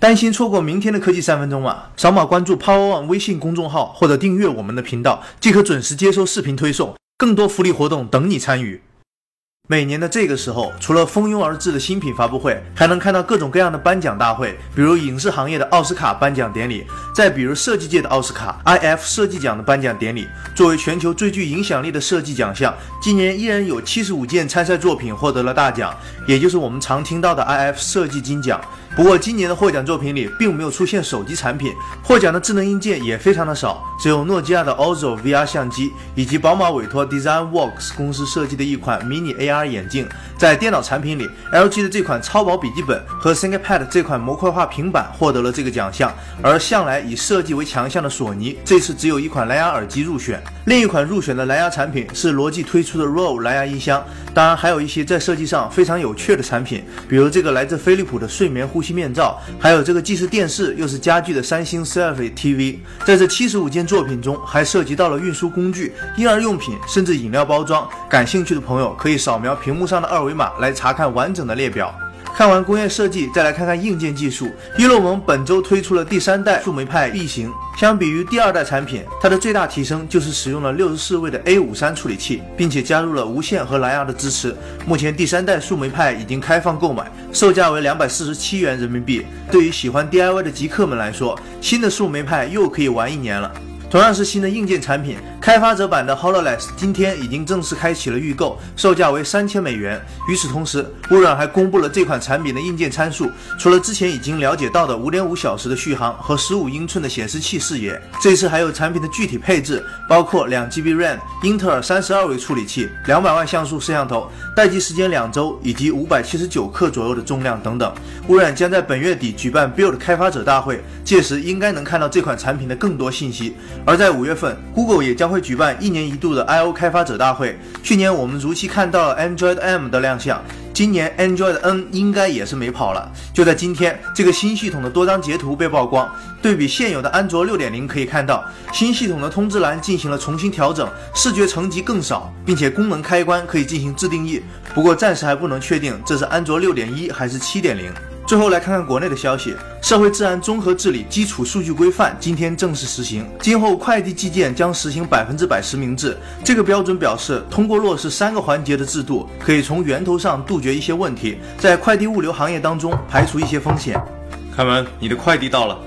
担心错过明天的科技三分钟吗？扫码关注 Power One 微信公众号或者订阅我们的频道，即可准时接收视频推送，更多福利活动等你参与。每年的这个时候，除了蜂拥而至的新品发布会，还能看到各种各样的颁奖大会，比如影视行业的奥斯卡颁奖典礼，再比如设计界的奥斯卡 IF 设计奖的颁奖典礼。作为全球最具影响力的设计奖项，今年依然有七十五件参赛作品获得了大奖，也就是我们常听到的 IF 设计金奖。不过，今年的获奖作品里并没有出现手机产品，获奖的智能硬件也非常的少，只有诺基亚的 Ozo VR 相机，以及宝马委托 DesignWorks 公司设计的一款 Mini AR 眼镜。在电脑产品里，LG 的这款超薄笔记本和 ThinkPad 这款模块化平板获得了这个奖项，而向来以设计为强项的索尼，这次只有一款蓝牙耳机入选。另一款入选的蓝牙产品是罗技推出的 Rove 蓝牙音箱，当然还有一些在设计上非常有趣的产品，比如这个来自飞利浦的睡眠呼吸。面罩，还有这个既是电视又是家具的三星 Selfie TV，在这七十五件作品中，还涉及到了运输工具、婴儿用品，甚至饮料包装。感兴趣的朋友可以扫描屏幕上的二维码来查看完整的列表。看完工业设计，再来看看硬件技术。一洛蒙本周推出了第三代树莓派 B 型，相比于第二代产品，它的最大提升就是使用了六十四位的 A 五三处理器，并且加入了无线和蓝牙的支持。目前第三代树莓派已经开放购买，售价为两百四十七元人民币。对于喜欢 DIY 的极客们来说，新的树莓派又可以玩一年了。同样是新的硬件产品，开发者版的 Hololens 今天已经正式开启了预购，售价为三千美元。与此同时，微软还公布了这款产品的硬件参数，除了之前已经了解到的五点五小时的续航和十五英寸的显示器视野，这次还有产品的具体配置，包括两 GB RAM、英特尔三十二位处理器、两百万像素摄像头、待机时间两周以及五百七十九克左右的重量等等。微软将在本月底举办 Build 开发者大会，届时应该能看到这款产品的更多信息。而在五月份，Google 也将会举办一年一度的 I/O 开发者大会。去年我们如期看到了 Android M 的亮相，今年 Android N 应该也是没跑了。就在今天，这个新系统的多张截图被曝光，对比现有的安卓六点零，可以看到新系统的通知栏进行了重新调整，视觉层级更少，并且功能开关可以进行自定义。不过暂时还不能确定这是安卓六点一还是七点零。最后来看看国内的消息，社会治安综合治理基础数据规范今天正式实行，今后快递寄件将实行百分之百实名制。这个标准表示，通过落实三个环节的制度，可以从源头上杜绝一些问题，在快递物流行业当中排除一些风险。开门，你的快递到了。